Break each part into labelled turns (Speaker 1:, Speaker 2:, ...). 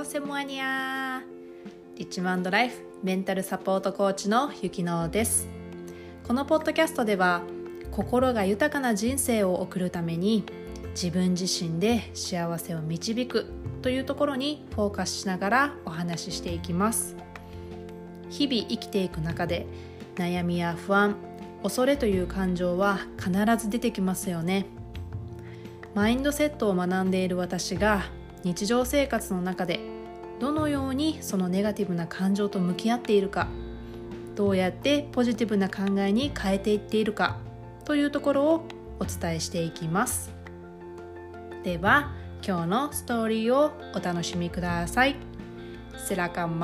Speaker 1: ーセモアニア。リッチマンドライフメンタルサポートコーチのゆきのです。このポッドキャストでは心が豊かな人生を送るために自分自身で幸せを導くというところにフォーカスしながらお話ししていきます。日々生きていく中で悩みや不安恐れという感情は必ず出てきますよね。マインドセットを学んでいる私が日常生活の中でどのようにそのネガティブな感情と向き合っているかどうやってポジティブな考えに変えていっているかというところをお伝えしていきます。では今日のストーリーをお楽しみください。Silakan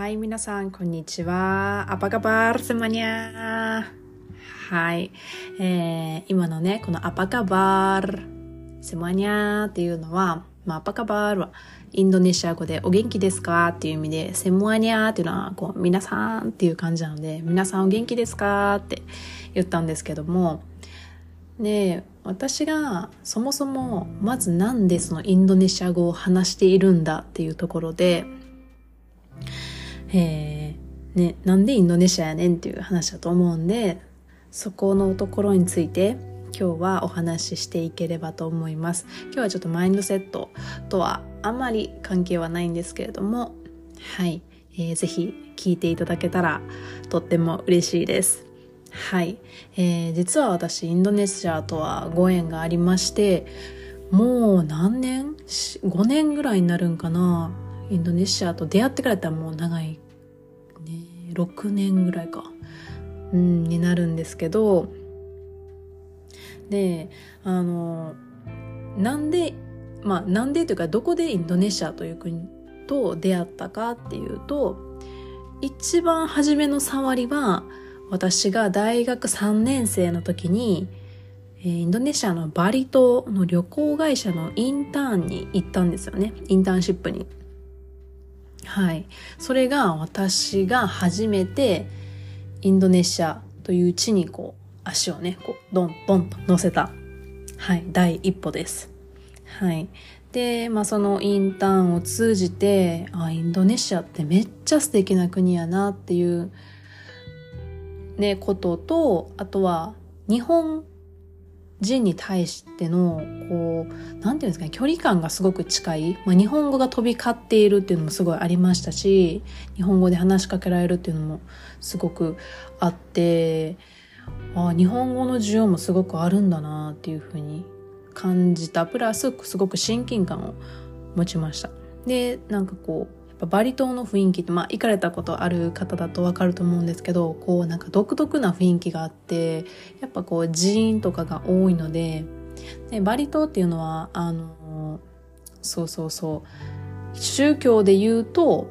Speaker 1: masuk. Hai 皆さん、こんにちは。Apa kabar semuanya? はい。えー、今のね、この Apa kabar semuanya っていうのは、まあ、Apa kabar はインドネシア語でお元気ですか？っていう意味で、セムアニャーっていうのは、こう、皆さんっていう感じなので、皆さんお元気ですか？って言ったんですけども、で、私がそもそも、まずなんでそのインドネシア語を話しているんだっていうところで、えー、ね、なんでインドネシアやねんっていう話だと思うんで、そこのところについて今日はお話ししていければと思います。今日はちょっとマインドセットとはあまり関係はないんですけれども、はい、えー、ぜひ聞いていただけたらとっても嬉しいです。はい、えー、実は私インドネシアとはご縁がありましてもう何年 ?5 年ぐらいになるんかなインドネシアと出会ってからやったらもう長いね6年ぐらいかうんになるんですけどであのなんでまあなんでというかどこでインドネシアという国と出会ったかっていうと一番初めの触りは私が大学3年生の時にインドネシアのバリ島の旅行会社のインターンに行ったんですよね。インターンシップに。はい。それが私が初めてインドネシアという地にこう足をね、こう、ドンドンと乗せた、はい、第一歩です。はい。で、まあそのインターンを通じて、あ、インドネシアってめっちゃ素敵な国やなっていう、ね、ことと、あとは日本人に対しての、こう、なんていうんですかね、距離感がすごく近い。まあ、日本語が飛び交っているっていうのもすごいありましたし、日本語で話しかけられるっていうのもすごくあって、あ日本語の需要もすごくあるんだなっていうふうに感じたプラスすごく親近感を持ちましたでなんかこうバリ島の雰囲気ってまあ行かれたことある方だとわかると思うんですけどこうなんか独特な雰囲気があってやっぱこう寺院とかが多いのででバリ島っていうのはあのそうそうそう宗教で言うと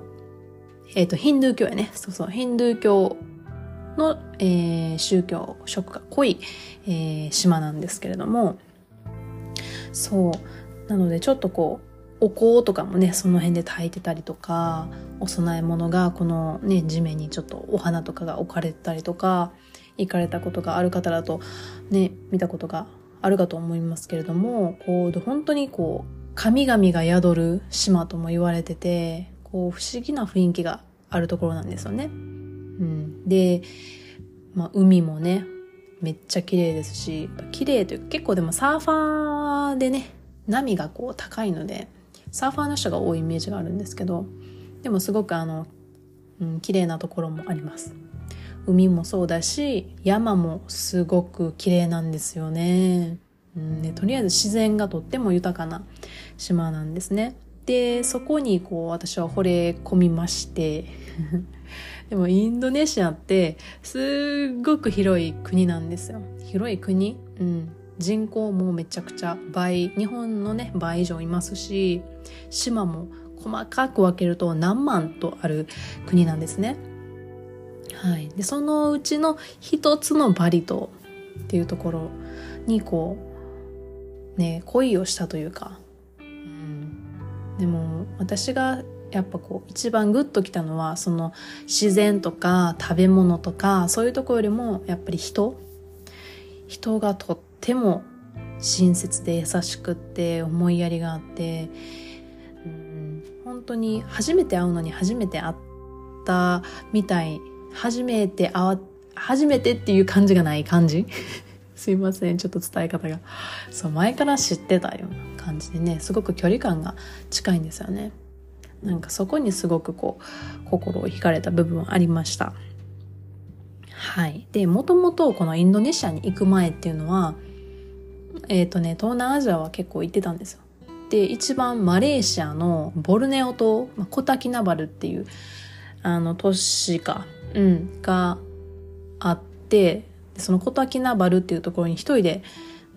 Speaker 1: えっ、ー、とヒンドゥー教やね。そうそうヒンドゥー教の、えー、宗教色が濃い、えー、島なんですけれどもそう。なのでちょっとこうお香とかもねその辺で炊いてたりとかお供え物がこのね地面にちょっとお花とかが置かれてたりとか行かれたことがある方だとね見たことがあるかと思いますけれどもこう本当にこう神々が宿る島とも言われててこう不思議な雰囲気があるところなんですよね。うん、で、まあ、海もね、めっちゃ綺麗ですし、綺麗というか結構でもサーファーでね、波がこう高いので、サーファーの人が多いイメージがあるんですけど、でもすごくあの、うん、綺麗なところもあります。海もそうだし、山もすごく綺麗なんですよね。うんね、とりあえず自然がとっても豊かな島なんですね。で、そこにこう私は惚れ込みまして、でもインドネシアってすっごく広い国なんですよ。広い国？うん。人口もめちゃくちゃ倍、日本のね、倍以上いますし、島も細かく分けると何万とある国なんですね。はい。で、そのうちの一つのバリ島っていうところにこう、ね、恋をしたというか、うん、でも私がやっぱこう一番グッときたのはその自然とか食べ物とかそういうとこよりもやっぱり人人がとっても親切で優しくって思いやりがあってうん本当に初めて会うのに初めて会ったみたい初めて会初めてっていう感じがない感じ。すいませんちょっと伝え方が。そう前から知ってたような感じでねすごく距離感が近いんですよね。なんかそこにすごくこう心を惹かれた部分ありました。はい。でもともとこのインドネシアに行く前っていうのはえっ、ー、とね東南アジアは結構行ってたんですよ。で一番マレーシアのボルネオ島、まあ、コタキナバルっていうあの都市か、うん、があってそのコタキナバルっていうところに一人で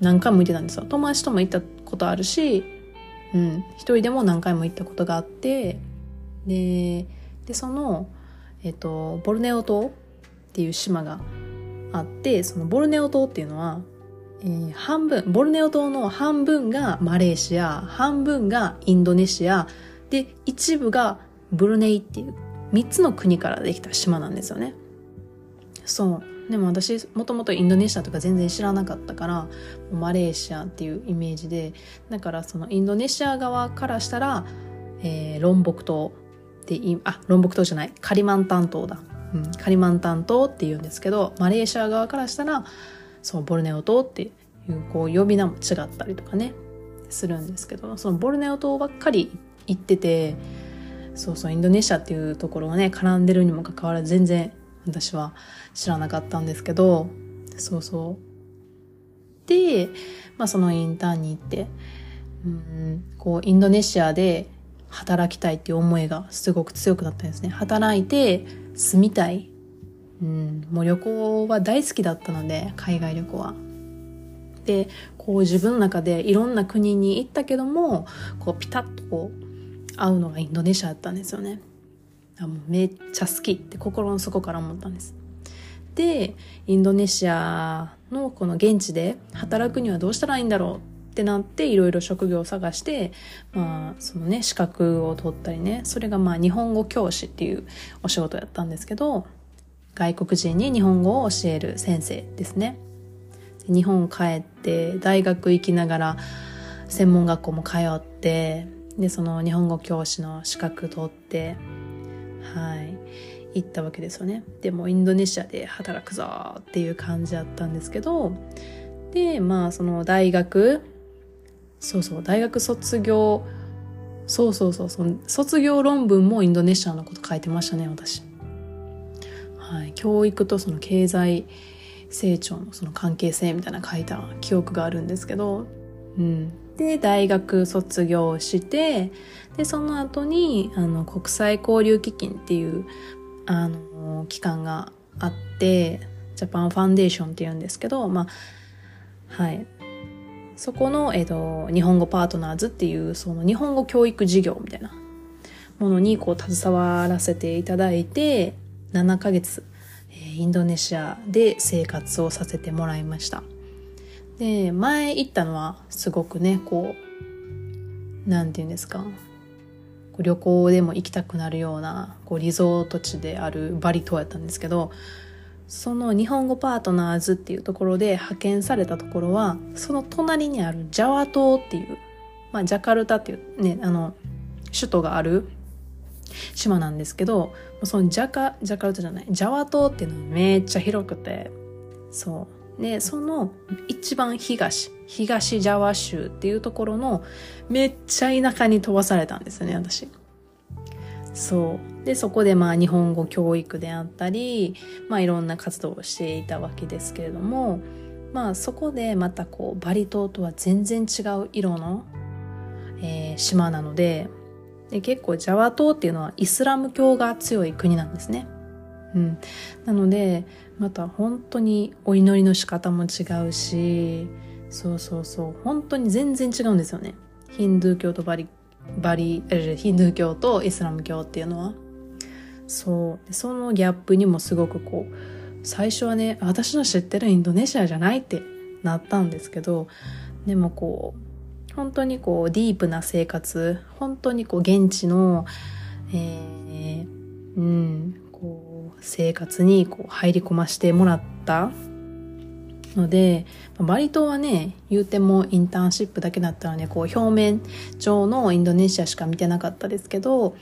Speaker 1: 何回も行ってたんですよ。友達とも行ったことあるし、うん、一人でも何回も行ったことがあってででその、えっと、ボルネオ島っていう島があってそのボルネオ島っていうのは、えー、半分ボルネオ島の半分がマレーシア半分がインドネシア。で一部がブルネイっていう3つの国からできた島なんですよね。そう。でも私もともとインドネシアとか全然知らなかったからマレーシアっていうイメージでだからそのインドネシア側からしたら、えー、ロンボク島ってあロンボク島じゃないカリマンタン島だ、うん、カリマンタン島っていうんですけどマレーシア側からしたらそうボルネオ島っていうこう呼び名も違ったりとかねするんですけどそのボルネオ島ばっかり行っててそうそうインドネシアっていうところがね絡んでるにもかかわらず全然私は知らなかったんですけど、そうそう。で、まあそのインターンに行って、うん、こうインドネシアで働きたいっていう思いがすごく強くなったんですね。働いて住みたい。うん、もう旅行は大好きだったので、海外旅行は。で、こう自分の中でいろんな国に行ったけども、こうピタッとこう会うのがインドネシアだったんですよね。あもうめっちゃ好きって心の底から思ったんです。で、インドネシアのこの現地で働くにはどうしたらいいんだろうってなっていろいろ職業を探して、まあ、そのね、資格を取ったりね、それがまあ日本語教師っていうお仕事やったんですけど、外国人に日本語を教える先生ですね。日本帰って大学行きながら専門学校も通って、で、その日本語教師の資格取って、はい、行ったわけですよね。でもインドネシアで働くぞっていう感じだったんですけど、で、まあその大学、そうそう、大学卒業、そうそうそうその卒業論文もインドネシアのこと書いてましたね、私。はい、教育とその経済成長のその関係性みたいな書いた記憶があるんですけど、うん。で、大学卒業して、で、その後に、あの、国際交流基金っていう、あの、機関があって、ジャパンファンデーションって言うんですけど、まあ、はい。そこの、えっ、と、日本語パートナーズっていう、その日本語教育事業みたいなものに、こう、携わらせていただいて、7ヶ月、インドネシアで生活をさせてもらいました。で、前行ったのはすごくね、こう、なんて言うんですか、旅行でも行きたくなるようなこうリゾート地であるバリ島やったんですけど、その日本語パートナーズっていうところで派遣されたところは、その隣にあるジャワ島っていう、まあジャカルタっていうね、あの、首都がある島なんですけど、そのジャカ、ジャカルタじゃない、ジャワ島っていうのはめっちゃ広くて、そう。で、その一番東、東ジャワ州っていうところのめっちゃ田舎に飛ばされたんですよね、私。そう。で、そこでまあ日本語教育であったり、まあいろんな活動をしていたわけですけれども、まあそこでまたこうバリ島とは全然違う色の、えー、島なのでで、結構ジャワ島っていうのはイスラム教が強い国なんですね。うん。なので、また本当にお祈りの仕方も違うし、そうそうそう、本当に全然違うんですよね。ヒンドゥー教とバリ、バリ、ヒンドゥー教とイスラム教っていうのは。そう。そのギャップにもすごくこう、最初はね、私の知ってるインドネシアじゃないってなったんですけど、でもこう、本当にこうディープな生活本当にこう現地の、えー、うんこう生活にこう入り込ましてもらったのでバリ島はね言うてもインターンシップだけだったらねこう表面上のインドネシアしか見てなかったですけど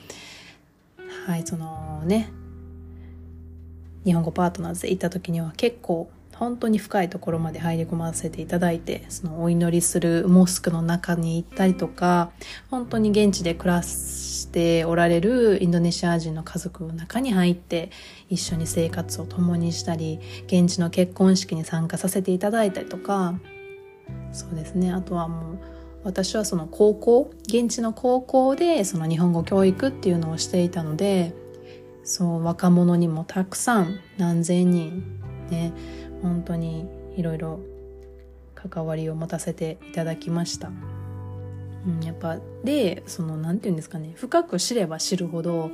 Speaker 1: はいそのね日本語パートナーズで行った時には結構本当に深いところまで入り込ませていただいてそのお祈りするモスクの中に行ったりとか本当に現地で暮らしておられるインドネシア人の家族の中に入って一緒に生活を共にしたり現地の結婚式に参加させていただいたりとかそうですね。あとはもう私はその高校現地の高校でその日本語教育っていうのをしていたのでそう若者にもたくさん何千人ね本当にいろいろ関わりを持たせていただきました。うん、やっぱでその何て言うんですかね深く知れば知るほど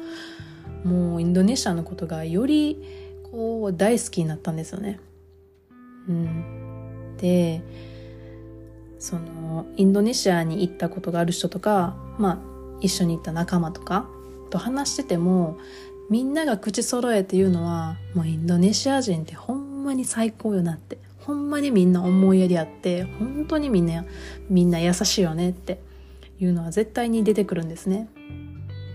Speaker 1: もうインドネシアのことがよりこう大好きになったんですよね。うん、でそのインドネシアに行ったことがある人とか、まあ、一緒に行った仲間とかと話しててもみんなが口揃えて言うのはもうインドネシア人ってまに最高よなって。ほんまにみんな思いやりあって本当にみんなみんな優しいよねっていうのは絶対に出てくるんですね。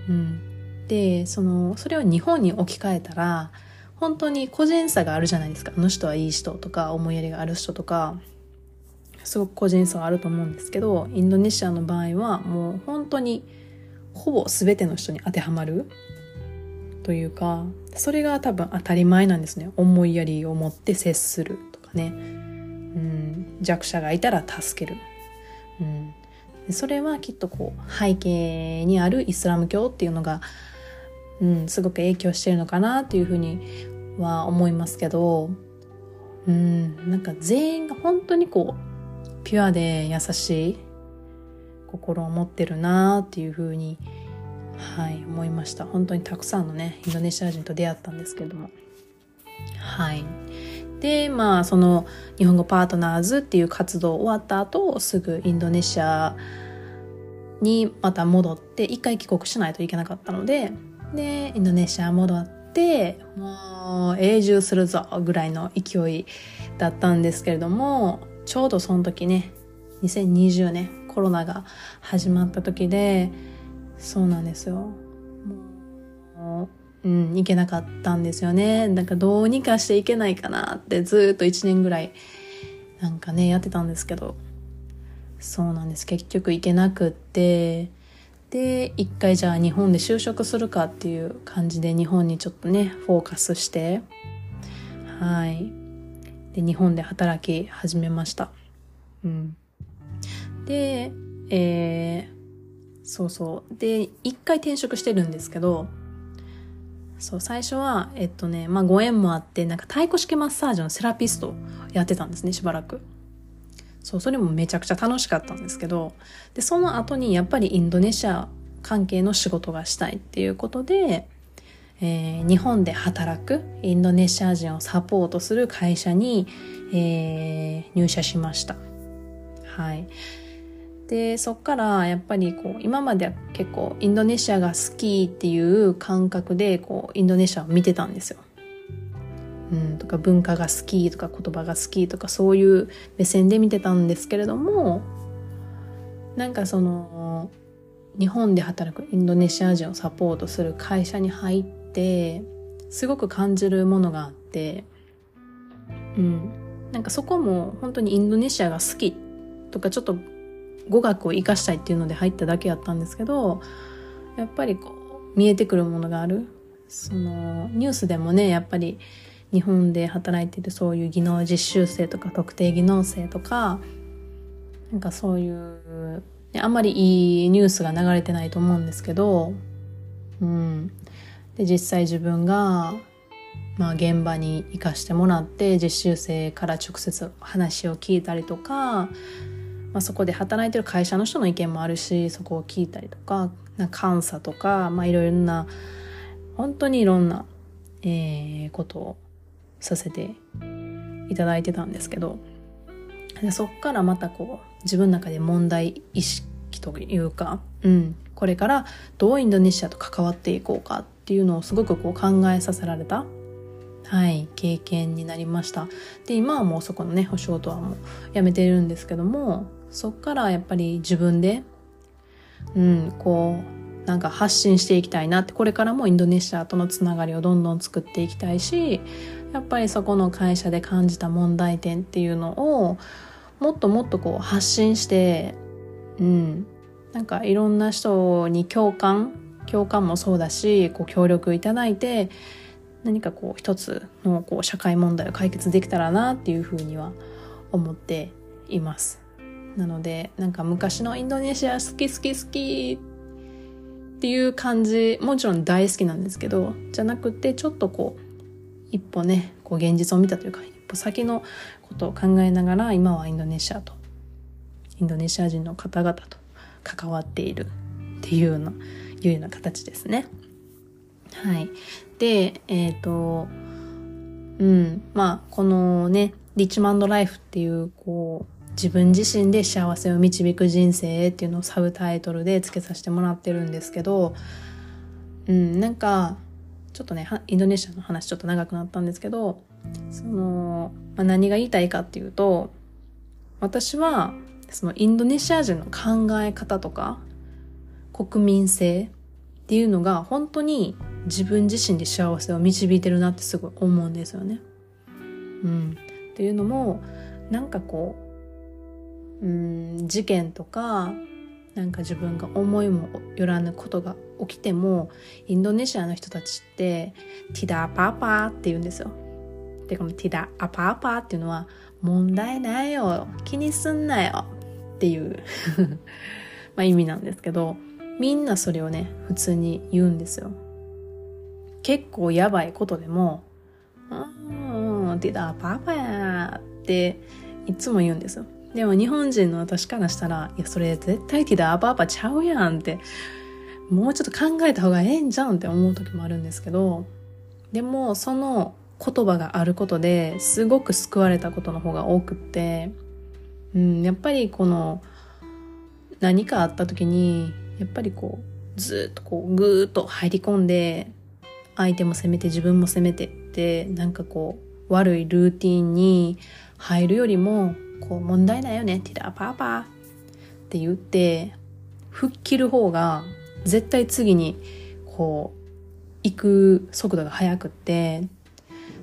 Speaker 1: うん、でそのそれを日本に置き換えたら本当に個人差があるじゃないですか。あの人はいい人とか思いやりがある人とかすごく個人差はあると思うんですけどインドネシアの場合はもう本当にほぼ全ての人に当てはまるというかそれが多分当たり前なんですね。思いやりを持って接するとかね、うん、弱者がいたら助ける、うん、それはきっとこう背景にあるイスラム教っていうのが、うん、すごく影響してるのかなっていうふうには思いますけど、うん、なんか全員が本当にこうピュアで優しい心を持ってるなっていうふうに思はい思いました。本当にたくさんのねインドネシア人と出会ったんですけれども。はい。でまあその日本語パートナーズっていう活動終わった後すぐインドネシアにまた戻って一回帰国しないといけなかったのででインドネシア戻ってもう永住するぞぐらいの勢いだったんですけれどもちょうどその時ね2020年コロナが始まった時でそうなんですよ。もう、うん、行けなかったんですよね。なんかどうにかしていけないかなってずっと1年ぐらいなんかねやってたんですけど。そうなんです。結局行けなくって。で一回じゃあ日本で就職するかっていう感じで日本にちょっとねフォーカスして。はい。で日本で働き始めました。うん。でえーそうそう。で一回転職してるんですけどそう最初はえっとねまあご縁もあってなんか太鼓式マッサージのセラピストやってたんですねしばらく。そうそれもめちゃくちゃ楽しかったんですけどでその後にやっぱりインドネシア関係の仕事がしたいっていうことで、えー、日本で働くインドネシア人をサポートする会社に、えー、入社しました。はい。でそっからやっぱりこう今までは結構インドネシアが好きっていう感覚でこうインドネシアを見てたんですよ。うん、とか文化が好きとか言葉が好きとかそういう目線で見てたんですけれどもなんかその日本で働くインドネシア人をサポートする会社に入ってすごく感じるものがあって、うん、なんかそこも本当にインドネシアが好きとかちょっと語学を生かしたいっていうので入っただけやったんですけどやっぱりこう見えてくるものがある。そのニュースでもねやっぱり日本で働いてるそういう技能実習生とか特定技能生とかなんかそういう、あんまりいいニュースが流れてないと思うんですけど、うん、で実際自分が、まあ、現場に行かしてもらって実習生から直接話を聞いたりとかまあ、そこで働いてる会社の人の意見もあるしそこを聞いたりとかな監査とか、まあ、いろいろな本当にいろんな、えー、ことをさせていただいてたんですけどでそっからまたこう自分の中で問題意識というか、うん、これからどうインドネシアと関わっていこうかっていうのをすごくこう考えさせられた、はい、経験になりました。で、今はもうそこのね、お仕事はもうやめているんですけども、そっからやっぱり自分で、うん、こう、なんか発信していきたいなって、これからもインドネシアとのつながりをどんどん作っていきたいし、やっぱりそこの会社で感じた問題点っていうのを、もっともっとこう発信して、うん、なんかいろんな人に共感、共感もそうだし、こう協力いただいて、何かこう一つのこう社会問題を解決できたらなっていうふうには思っています。なので、なんか昔のインドネシア好き好き好きっていう感じ、もちろん大好きなんですけど、じゃなくてちょっとこう、一歩ね、こう現実を見たというか、一歩先のことを考えながら、今はインドネシアと、インドネシア人の方々と関わっているっていうような、いうような形ですね。はい。で、えっ、ー、と、うん、まあ、このね、リッチマンドライフっていう、こう、自分自身で幸せを導く人生っていうのをサブタイトルで付けさせてもらってるんですけど、うん、なんか、ちょっとね、インドネシアの話ちょっと長くなったんですけど、その、まあ、何が言いたいかっていうと、私は、そのインドネシア人の考え方とか、国民性っていうのが本当に自分自身で幸せを導いてるなってすごい思うんですよね。うん。っていうのも、なんかこうう、ん事件とかなんか自分が思いもよらぬことが起きてもインドネシアの人たちってティダーパーパーって言うんですよ。でこのティダアパーパーっていうのは問題ないよ気にすんなよっていう まあ意味なんですけどみんなそれをね普通に言うんですよ。結構やばいことでも「うんティダーパーパー」っていつも言うんですよ。でも日本人の私からしたら、いや、それ絶対ティダーバーバちゃうやんって、もうちょっと考えた方がええんじゃんって思う時もあるんですけど、でもその言葉があることですごく救われたことの方が多くって、うん、やっぱりこの何かあった時に、やっぱりこう、ずっとこう、ぐーっと入り込んで、相手も責めて自分も責めてって、なんかこう、悪いルーティンに入るよりも、こう問題ないよねティラパーパーって言って吹っ切る方が絶対次にこう行く速度が速くって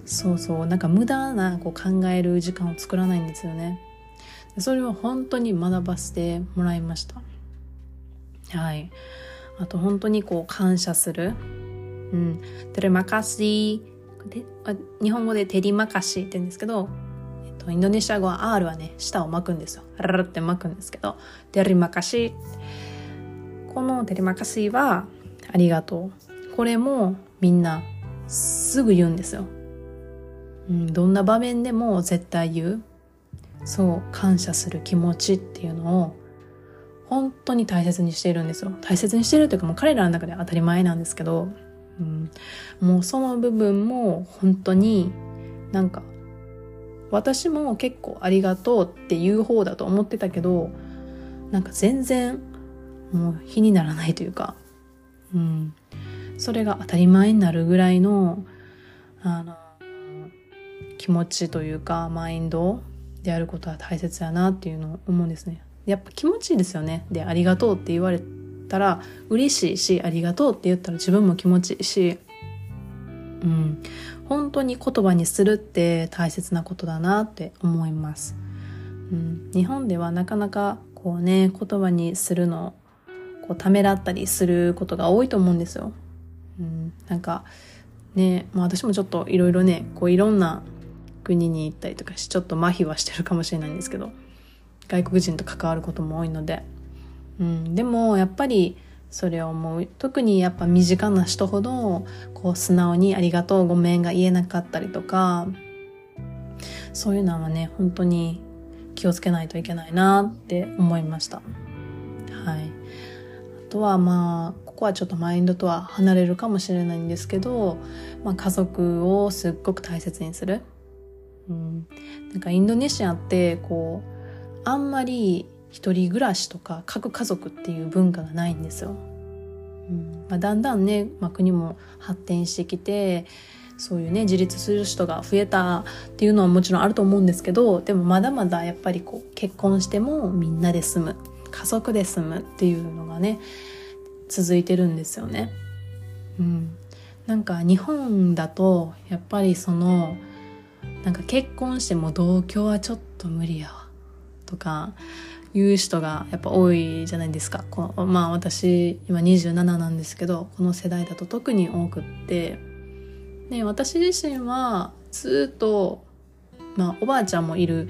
Speaker 1: そうそうなんか無駄なこう考える時間を作らないんですよね。それは本当に学ばせてもらいました。はい。あと本当にこう感謝する。うん。テレマカシ。日本語でテリマカシって言うんですけどインドネシア語は R はね、舌を巻くんですよ。ララって巻くんですけど、テリマカシ。このテリマカシは、ありがとう。これもみんなすぐ言うんですよ。うん、どんな場面でも絶対言う。そう、感謝する気持ちっていうのを、本当に大切にしているんですよ。大切にしてるというかもう彼らの中では当たり前なんですけど、うん、もうその部分も本当になんか私も結構ありがとうっていう方だと思ってたけど、なんか全然もう比にならないというか、うん。それが当たり前になるぐらいの、あの、気持ちというか、マインドであることは大切やなっていうのを思うんですね。やっぱ気持ちいいですよね。で、ありがとうって言われたら嬉しいし、ありがとうって言ったら自分も気持ちいいし、うん。本当に言葉にするって大切なことだなって思います。うん、日本ではなかなかこうね、言葉にするのこうためらったりすることが多いと思うんですよ。うん、なんかね、まあ私もちょっといろいろね、こういろんな国に行ったりとかし、ちょっと麻痺はしてるかもしれないんですけど、外国人と関わることも多いので。うん、でもやっぱりそれを思う。特にやっぱ身近な人ほどこう素直にありがとうごめんが言えなかったりとかそういうのはね本当に気をつけないといけないなって思いました。はい。あとはまあここはちょっとマインドとは離れるかもしれないんですけど、まあ、家族をすっごく大切にする、うん、なんかインドネシアってこうあんまり一人暮らしとか核家族っていう文化がないんですよ。うんまあ、だんだんね、まあ、国も発展してきてそういうね自立する人が増えたっていうのはもちろんあると思うんですけどでもまだまだやっぱりこう結婚してもみんなで住む家族で住むっていうのがね続いてるんですよね。うん、なんか日本だとやっぱりそのなんか結婚しても同居はちょっと無理やわとかいう人がやっぱ多いじゃないですか。このまあ私今27なんですけどこの世代だと特に多くって。で私自身はずっと、まあ、おばあちゃんもいる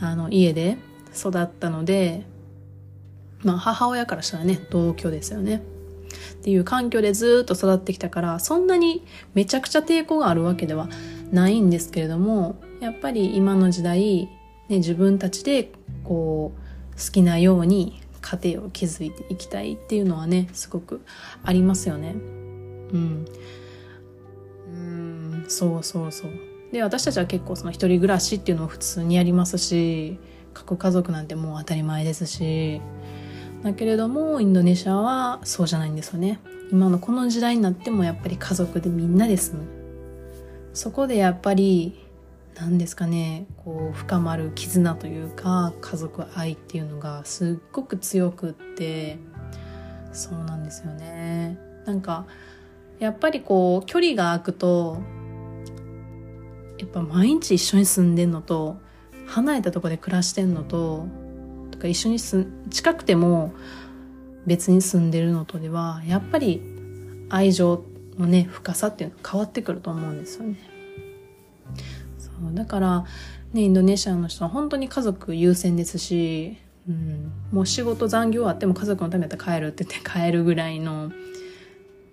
Speaker 1: あの家で育ったので、まあ、母親からしたらね同居ですよね。っていう環境でずっと育ってきたからそんなにめちゃくちゃ抵抗があるわけではないんですけれどもやっぱり今の時代、ね、自分たちでこう好きなように家庭を築いていきたいっていうのはねすごくありますよね。うん。うんそうそうそう。で私たちは結構その一人暮らしっていうのを普通にやりますし核家族なんてもう当たり前ですし。だけれどもインドネシアはそうじゃないんですよね。今のこの時代になってもやっぱり家族でみんなで住む。そこでやっぱり何ですかねこう深まる絆というか家族愛っていうのがすっごく強くってそうなんですよねなんかやっぱりこう距離が空くとやっぱ毎日一緒に住んでんのと離れたとこで暮らしてんのととか一緒にす近くても別に住んでるのとではやっぱり愛情のね深さっていうのは変わってくると思うんですよね。だからねインドネシアの人は本当に家族優先ですし、うん、もう仕事残業あっても家族のためだったら帰るって言って帰るぐらいの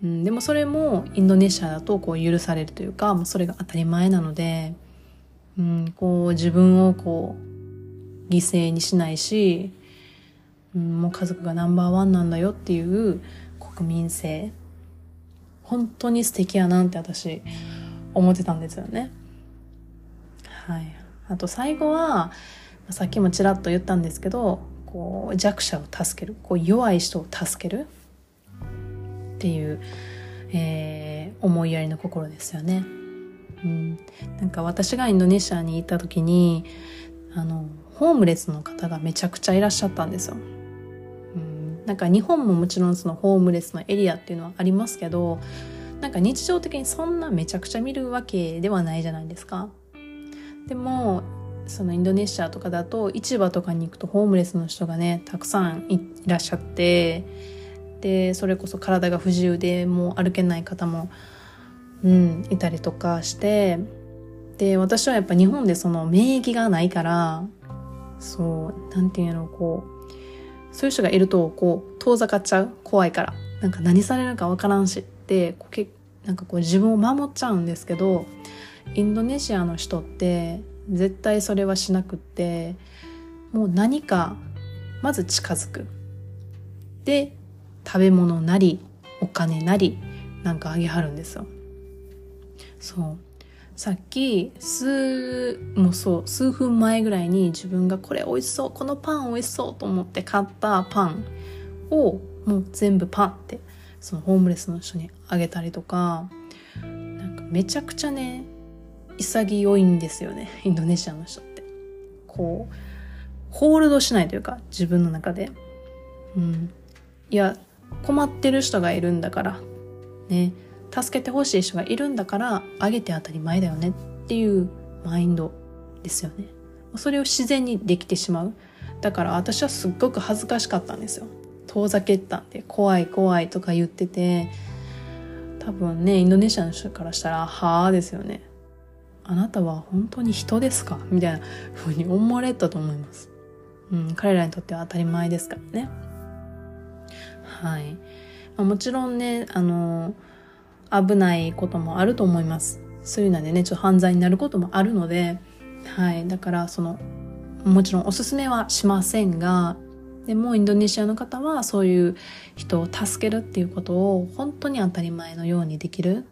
Speaker 1: うん、でもそれもインドネシアだとこう許されるというかもうそれが当たり前なので、うん、こう自分をこう犠牲にしないし、うん、もう家族がナンバーワンなんだよっていう国民性。本当に素敵やなって私思ってたんですよね。はい、あと最後はさっきもちらっと言ったんですけどこう弱者を助けるこう弱い人を助けるっていう、えー、思いやりの心ですよね。うん、なんか私がインドネシアに行った時にあのホームレスの方がめちゃくちゃいらっしゃったんですよ。うん、なんか日本ももちろんそのホームレスのエリアっていうのはありますけどなんか日常的にそんなめちゃくちゃ見るわけではないじゃないですか。でもそのインドネシアとかだと市場とかに行くとホームレスの人がねたくさんいらっしゃってでそれこそ体が不自由でもう歩けない方も、うん、いたりとかしてで私はやっぱ日本でその免疫がないからそうなんていうのこうそういう人がいるとこう遠ざかっちゃう怖いからなんか何されるかわからんしってこうなんかこう自分を守っちゃうんですけどインドネシアの人って絶対それはしなくってもう何かまず近づく。で食べ物なりお金なりなんかあげはるんですよ。そう。さっき数もうそう数分前ぐらいに自分がこれ美味しそうこのパン美味しそうと思って買ったパンをもう全部パンってそのホームレスの人にあげたりとかなんかめちゃくちゃね潔いんですよねインドネシアの人って。こうホールドしないというか自分の中で。うん。いや困ってる人がいるんだからね。助けてほしい人がいるんだからあげて当たり前だよねっていうマインドですよね。それを自然にできてしまう。だから私はすっごく恥ずかしかったんですよ。遠ざけたんで怖い怖いとか言ってて多分ねインドネシアの人からしたら「はあ」ですよね。あなたは本当に人ですか？みたいな風に思われたと思います。うん、彼らにとっては当たり前ですからね。はい。まあ、もちろんね、あの、危ないこともあると思います。そういうのでね、ちょっと犯罪になることもあるので、はい。だから、その、もちろんおすすめはしませんが、でもインドネシアの方はそういう人を助けるっていうことを本当に当たり前のようにできる。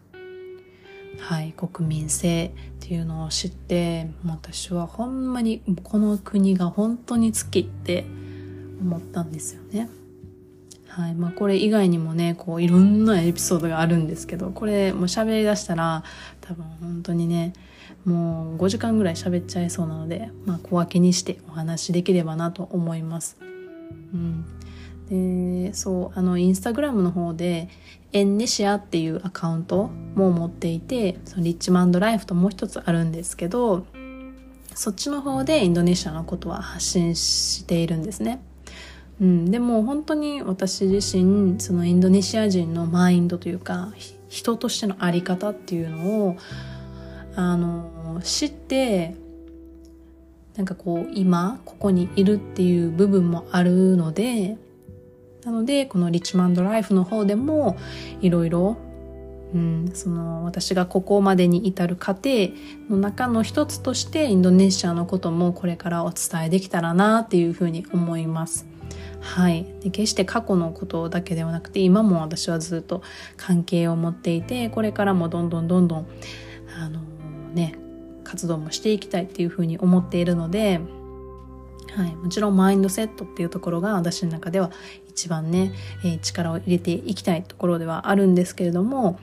Speaker 1: はい、国民性っていうのを知ってもう私はほんまにこの国が本当に好きって思ったんですよね。はいまあ、これ以外にもねこういろんなエピソードがあるんですけどこれもう喋りだしたら多分本当にねもう5時間ぐらい喋っちゃいそうなので、まあ、小分けにしてお話しできればなと思います。うん、でそうあのインスタグラムの方でエンネシアっていうアカウントも持っていてそのリッチマンドライフともう一つあるんですけどそっちの方でインドネシアのことは発信しているんですね。うん、でも本当に私自身そのインドネシア人のマインドというか人としての在り方っていうのをあの知ってなんかこう今ここにいるっていう部分もあるのでなのでこのリッチマンドライフの方でもいろいろうん、その私がここまでに至る過程の中の一つとしてインドネシアのこともこれからお伝えできたらなっていうふうに思います。はい、で決して過去のことだけではなくて今も私はずっと関係を持っていてこれからもどんどんどんどんあのね活動もしていきたいっていうふうに思っているので、はい、もちろんマインドセットっていうところが私の中では一番ね、え、力を入れていきたいところではあるんですけれども、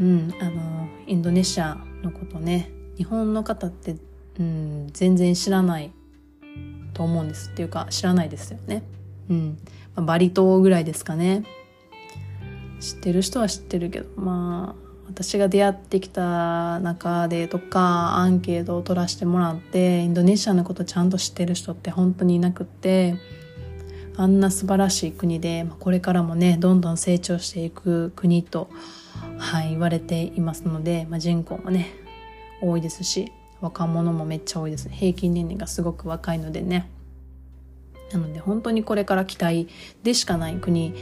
Speaker 1: うん、あのインドネシアのことね日本の方って、うん、全然知らないと思うんですっていうか知らないですよね。うん。まあ、バリ島ぐらいですかね。知ってる人は知ってるけど、まあ、私が出会ってきた中でとか、アンケートを取らせてもらって、インドネシアのことちゃんと知ってる人って本当にいなくって、あんな素晴らしい国で、これからもね、どんどん成長していく国と、はい、言われていますので、まあ、人口もね、多いですし、若者もめっちゃ多いです。平均年齢がすごく若いのでね。なので本当にこれから期待でしかない国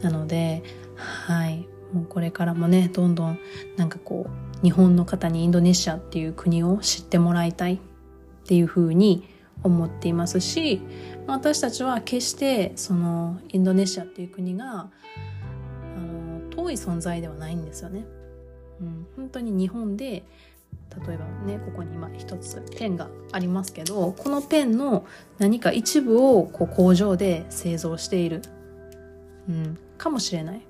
Speaker 1: なので、はい。もうこれからもね、どんどんなんかこう、日本の方にインドネシアっていう国を知ってもらいたいっていうふうに思っていますし、私たちは決してそのインドネシアっていう国があの遠い存在ではないんですよね。うん、本当に日本で例えばねここに今一つペンがありますけどこのペンの何か一部をこう工場で製造している、うん、かもしれない。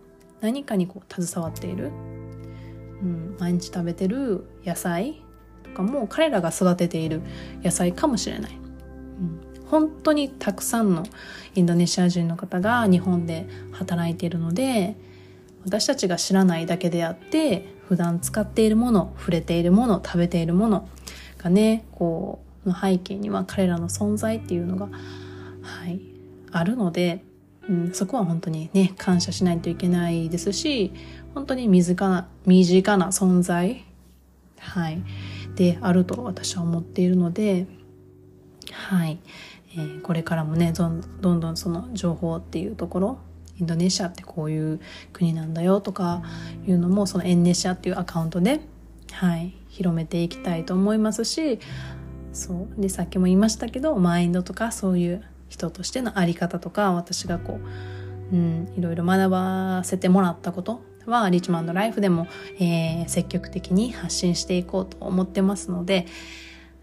Speaker 1: 何かにこう携わっている、うん、毎日食べてる野菜とかも彼らが育てている野菜かもしれない、本当にたくさんのインドネシア人の方が日本で働いているので私たちが知らないだけであって普段使っているもの触れているもの食べているものがねこうの背景には彼らの存在っていうのが、はい、あるので、うん、そこは本当にね感謝しないといけないですし本当に身近な身近な存在、はい、であると私は思っているので、はい。えー、これからもねどんどんどんその情報っていうところインドネシアってこういう国なんだよとかいうのもそのエンネシアっていうアカウントで、はい、広めていきたいと思いますしそうでさっきも言いましたけどマインドとかそういう人としての在り方とか私がこう、うん、いろいろ学ばせてもらったことはリッチマンドライフでも、えー、積極的に発信していこうと思ってますので、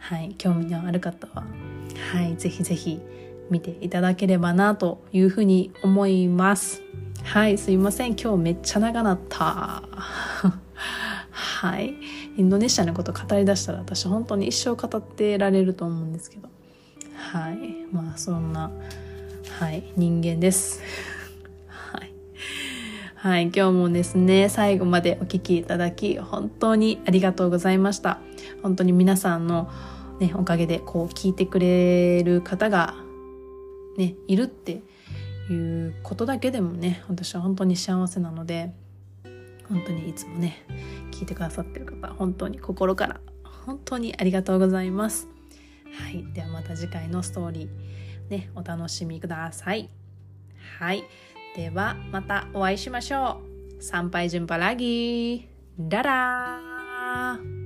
Speaker 1: はい、興味のある方は、はい、ぜひぜひ見ていただければなというふうに思います。はい、すいません。今日めっちゃ長なった。はい。インドネシアのこと語り出したら私本当に一生語ってられると思うんですけど。はい。まあそんな、はい、人間です。はい。はい、今日もですね、最後までお聴きいただき、本当にありがとうございました。本当に皆さんのね、おかげでこう聞いてくれる方がねいるっていうことだけでもね私は本当に幸せなので本当にいつもね聞いてくださってる方本当に心から本当にありがとうございます。はいではまた次回のストーリーねお楽しみください。はいではまたお会いしましょう。参拝順パラギーララー。